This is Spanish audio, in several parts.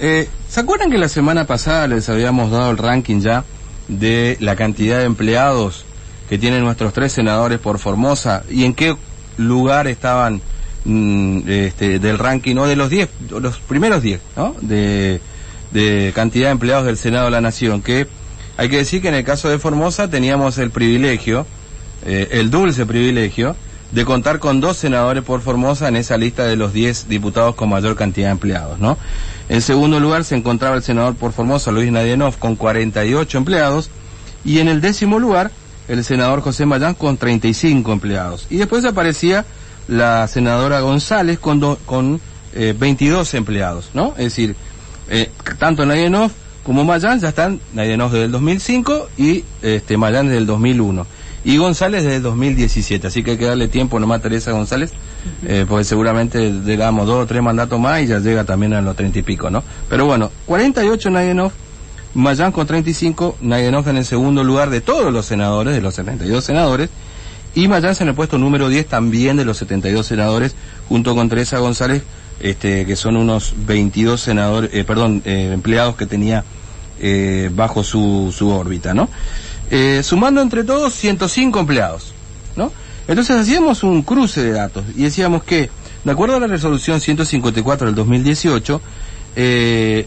Eh, ¿Se acuerdan que la semana pasada les habíamos dado el ranking ya de la cantidad de empleados que tienen nuestros tres senadores por Formosa y en qué lugar estaban mm, este, del ranking, o de los 10, los primeros 10, ¿no? De, cantidad de empleados del Senado de la Nación, que hay que decir que en el caso de Formosa teníamos el privilegio, eh, el dulce privilegio, de contar con dos senadores por Formosa en esa lista de los 10 diputados con mayor cantidad de empleados, ¿no? En segundo lugar se encontraba el senador por Formosa, Luis Nadienov, con 48 empleados, y en el décimo lugar, el senador José Mayán con 35 empleados. Y después aparecía la senadora González con, con 22 eh, empleados, ¿no? Es decir, eh, tanto Nadienov como Mayán ya están, Nadienov desde el 2005 y este, Mayán desde el 2001 y González desde el 2017, así que hay que darle tiempo nomás a Teresa González, eh, porque seguramente llegamos dos o tres mandatos más y ya llega también a los treinta y pico, ¿no? Pero bueno, 48 Nayenov, Mayán con 35, Nayenov en el segundo lugar de todos los senadores, de los 72 senadores, y Mayán en el puesto número 10 también de los 72 senadores, junto con Teresa González, este, que son unos 22 senadores, eh, perdón, eh, empleados que tenía eh, bajo su, su órbita, ¿no? Eh, sumando entre todos 105 empleados, ¿no? Entonces hacíamos un cruce de datos y decíamos que, de acuerdo a la resolución 154 del 2018, eh,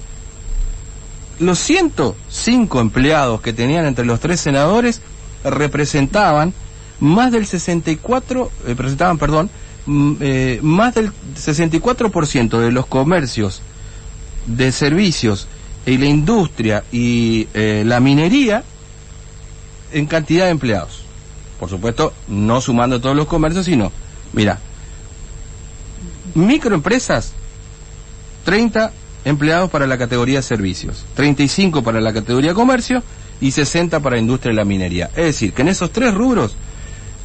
los 105 empleados que tenían entre los tres senadores representaban más del 64, eh, presentaban, perdón, mm, eh, más del 64% de los comercios de servicios y la industria y eh, la minería en cantidad de empleados. Por supuesto, no sumando todos los comercios, sino, mira, microempresas, 30 empleados para la categoría servicios, 35 para la categoría comercio y 60 para industria y la minería. Es decir, que en esos tres rubros,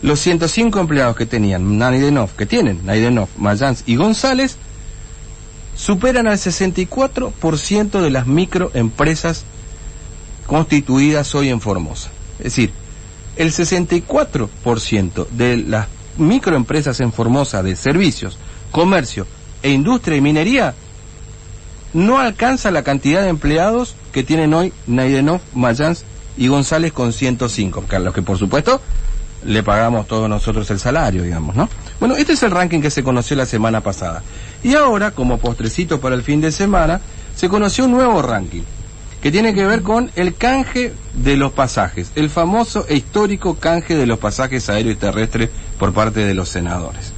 los 105 empleados que tenían Naidenov, que tienen Naidenov, Mayans y González, superan al 64% de las microempresas constituidas hoy en Formosa. Es decir, el 64% de las microempresas en Formosa de servicios, comercio e industria y minería no alcanza la cantidad de empleados que tienen hoy Naidenov, Mayans y González con 105, a los que por supuesto le pagamos todos nosotros el salario, digamos, ¿no? Bueno, este es el ranking que se conoció la semana pasada. Y ahora, como postrecito para el fin de semana, se conoció un nuevo ranking que tiene que ver con el canje de los pasajes, el famoso e histórico canje de los pasajes aéreos y terrestres por parte de los senadores.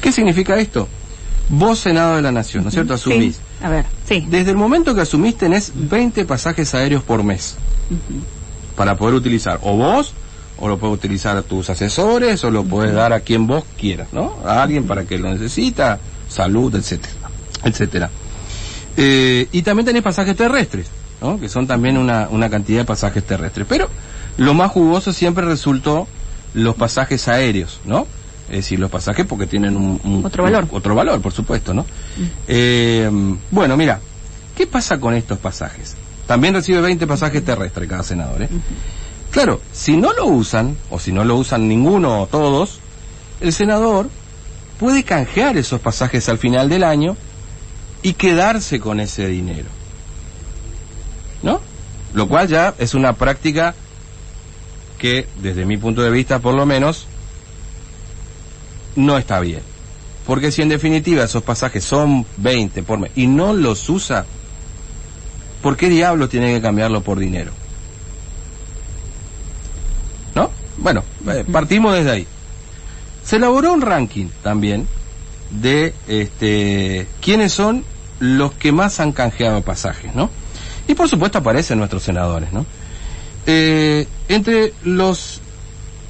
¿Qué significa esto? Vos, Senado de la Nación, ¿no es cierto? Asumís. A ver, sí. Desde el momento que asumís tenés 20 pasajes aéreos por mes para poder utilizar. O vos, o lo puedes utilizar a tus asesores, o lo puedes dar a quien vos quieras, ¿no? A alguien para que lo necesita, salud, etcétera, etcétera. Eh, y también tenés pasajes terrestres que son también una, una cantidad de pasajes terrestres. Pero lo más jugoso siempre resultó los pasajes aéreos, ¿no? Es decir, los pasajes porque tienen un, otro valor. otro valor, por supuesto, ¿no? Mm. Eh, bueno, mira, ¿qué pasa con estos pasajes? También recibe 20 pasajes terrestres cada senador, ¿eh? Claro, si no lo usan, o si no lo usan ninguno o todos, el senador puede canjear esos pasajes al final del año y quedarse con ese dinero. ¿No? Lo cual ya es una práctica que, desde mi punto de vista, por lo menos, no está bien. Porque si en definitiva esos pasajes son 20 por mes y no los usa, ¿por qué diablos tiene que cambiarlo por dinero? ¿No? Bueno, eh, partimos desde ahí. Se elaboró un ranking también de este quiénes son los que más han canjeado pasajes, ¿no? Y por supuesto aparecen nuestros senadores, ¿no? Eh, entre los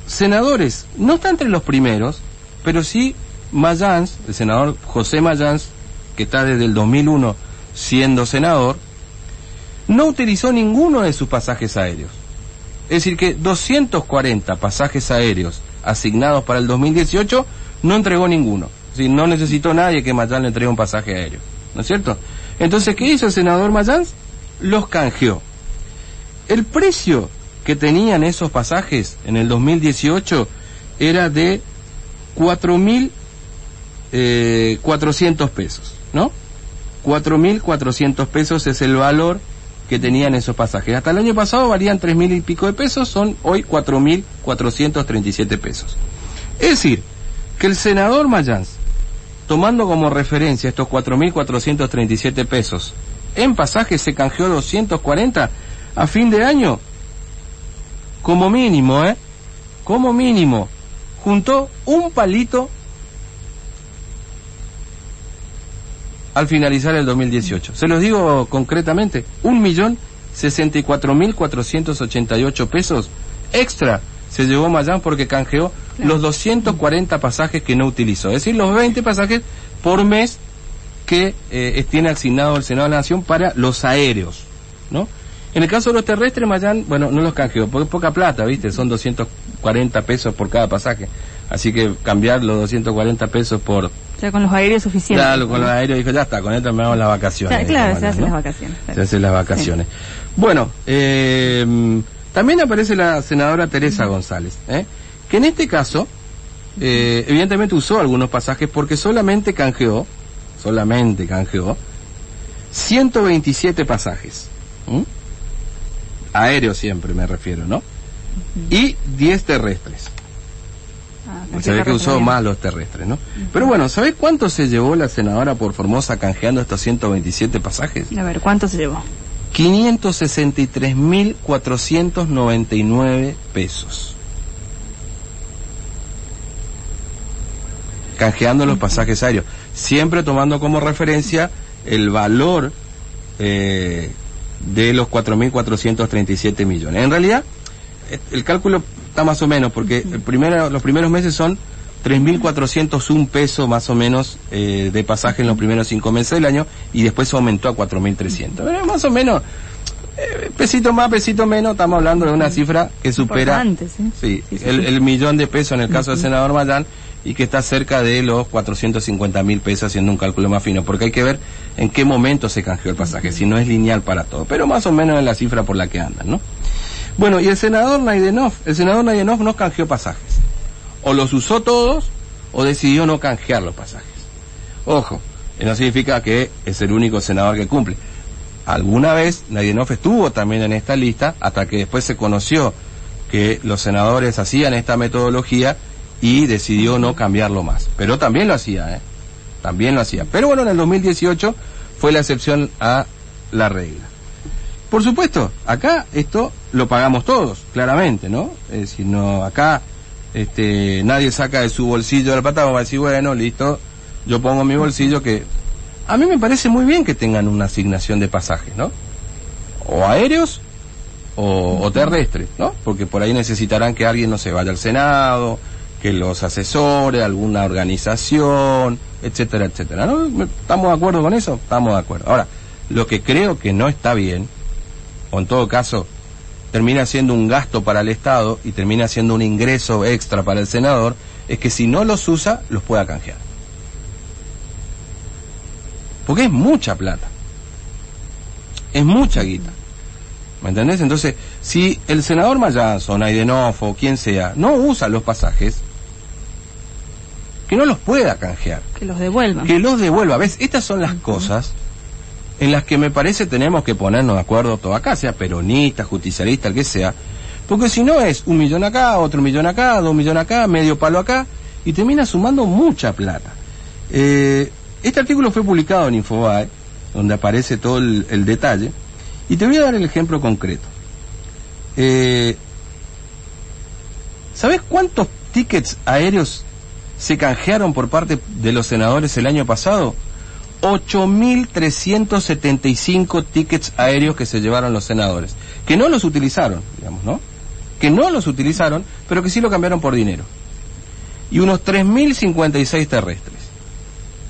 senadores, no está entre los primeros, pero sí Mayans, el senador José Mayans, que está desde el 2001 siendo senador, no utilizó ninguno de sus pasajes aéreos. Es decir, que 240 pasajes aéreos asignados para el 2018 no entregó ninguno. Decir, no necesitó nadie que Mayans le entregue un pasaje aéreo. ¿No es cierto? Entonces, ¿qué hizo el senador Mayans? Los canjeó. El precio que tenían esos pasajes en el 2018 era de 4.400 eh, pesos, ¿no? 4.400 pesos es el valor que tenían esos pasajes. Hasta el año pasado valían 3.000 y pico de pesos, son hoy 4.437 pesos. Es decir, que el senador Mayans, tomando como referencia estos 4.437 pesos, en pasajes se canjeó 240 a fin de año, como mínimo, ¿eh? Como mínimo, juntó un palito al finalizar el 2018. Se los digo concretamente, un millón sesenta y cuatro mil cuatrocientos ochenta y ocho pesos extra se llevó Mayán porque canjeó los 240 pasajes que no utilizó, es decir, los 20 pasajes por mes que eh, tiene asignado el Senado de la Nación para los aéreos, ¿no? En el caso de los terrestres, Mayán, bueno, no los canjeó, porque poca plata, ¿viste? Son 240 pesos por cada pasaje. Así que cambiar los 240 pesos por... Ya con los aéreos suficientes. Claro, con los aéreos dijo, ya está, con esto me hago las vacaciones. claro, se hacen las vacaciones. Se hacen las vacaciones. Bueno, eh, también aparece la senadora Teresa González, ¿eh? que en este caso, eh, evidentemente usó algunos pasajes porque solamente canjeó, solamente canjeó, 127 pasajes. Aéreos siempre me refiero, ¿no? Y 10 terrestres. Ah, se ve que usó más los terrestres, ¿no? Pero bueno, ¿sabés cuánto se llevó la senadora por Formosa canjeando estos 127 pasajes? A ver, ¿cuánto se llevó? 563.499 pesos. Canjeando los pasajes aéreos. Siempre tomando como referencia el valor eh, de los 4.437 millones. En realidad, el cálculo está más o menos, porque el primero, los primeros meses son 3.401 pesos más o menos eh, de pasaje en los primeros cinco meses del año y después aumentó a 4.300. más o menos, eh, pesito más, pesito menos, estamos hablando de una cifra que supera ¿sí? el, millón de pesos en el caso del senador Mayán y que está cerca de los 450 mil pesos haciendo un cálculo más fino, porque hay que ver en qué momento se canjeó el pasaje, si no es lineal para todo, pero más o menos es la cifra por la que andan, ¿no? Bueno, y el senador Naidenov, el senador Naidenov no canjeó pasajes. O los usó todos o decidió no canjear los pasajes. Ojo, no significa que es el único senador que cumple. Alguna vez Naidenov estuvo también en esta lista hasta que después se conoció que los senadores hacían esta metodología y decidió no cambiarlo más. Pero también lo hacía, ¿eh? También lo hacía. Pero bueno, en el 2018 fue la excepción a la regla. Por supuesto, acá esto lo pagamos todos, claramente, ¿no? Es decir, no, acá este, nadie saca de su bolsillo la plata, va a decir, bueno, listo, yo pongo mi bolsillo que... A mí me parece muy bien que tengan una asignación de pasajes, ¿no? O aéreos o, o terrestres, ¿no? Porque por ahí necesitarán que alguien no se vaya al Senado, que los asesore, alguna organización, etcétera, etcétera. ¿no? ¿Estamos de acuerdo con eso? Estamos de acuerdo. Ahora, lo que creo que no está bien o en todo caso termina siendo un gasto para el Estado y termina siendo un ingreso extra para el senador, es que si no los usa, los pueda canjear. Porque es mucha plata. Es mucha guita. ¿Me entendés? Entonces, si el senador Mayanzo, Naidenov o quien sea, no usa los pasajes, que no los pueda canjear. Que los devuelva. Que los devuelva. ¿Ves? Estas son las cosas en las que me parece tenemos que ponernos de acuerdo todo acá, sea peronista, justicialista, el que sea, porque si no es un millón acá, otro millón acá, dos millones acá, medio palo acá, y termina sumando mucha plata. Eh, este artículo fue publicado en Infobae, donde aparece todo el, detalle, y te voy a dar el ejemplo concreto. Eh, ¿Sabes cuántos tickets aéreos se canjearon por parte de los senadores el año pasado? 8.375 tickets aéreos que se llevaron los senadores, que no los utilizaron, digamos, ¿no? Que no los utilizaron, pero que sí lo cambiaron por dinero. Y unos 3.056 terrestres.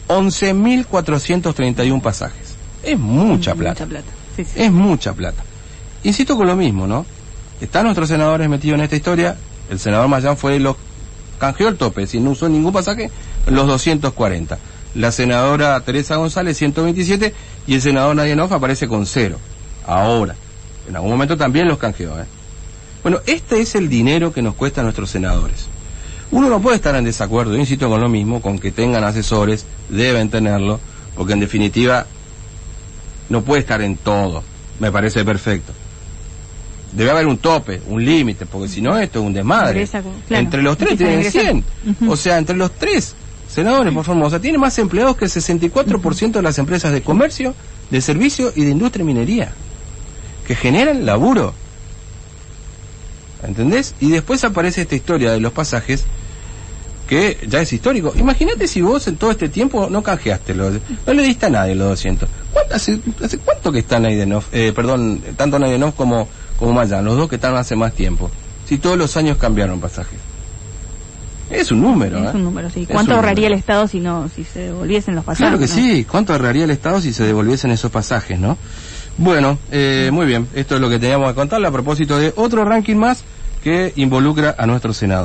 11.431 pasajes. Es mucha plata. Mucha plata. Es mucha plata. Insisto con lo mismo, ¿no? Están nuestros senadores metidos en esta historia. El senador Mayán fue los canjeó el tope, si no usó ningún pasaje, los 240 la senadora Teresa González 127 y el senador Nadienov aparece con cero. Ahora, en algún momento también los canjeó. ¿eh? Bueno, este es el dinero que nos cuesta a nuestros senadores. Uno no puede estar en desacuerdo, insisto con lo mismo, con que tengan asesores, deben tenerlo, porque en definitiva no puede estar en todo. Me parece perfecto. Debe haber un tope, un límite, porque si no esto es un desmadre. Claro, entre los tres tienen ingresar. 100. Ujú. O sea, entre los tres senadores por Formosa tiene más empleados que el 64% de las empresas de comercio, de servicio y de industria y minería, que generan laburo. ¿Entendés? Y después aparece esta historia de los pasajes que ya es histórico. Imagínate si vos en todo este tiempo no canjeaste, los, no le diste a nadie los 200. ¿Cuánto, hace, hace cuánto que están Naidenov, eh, perdón, tanto Naidenov como, como Mayan, los dos que están hace más tiempo? Si todos los años cambiaron pasajes. Es un número, Es ¿eh? un número, sí. ¿Cuánto ahorraría el. Estado si no, si se devolviesen los pasajes? Claro que no? sí. ¿Cuánto ahorraría el Estado si se devolviesen esos pasajes, no? Bueno, eh, muy bien. Esto es lo que teníamos que contarle a propósito de otro ranking más que involucra a nuestro Senado.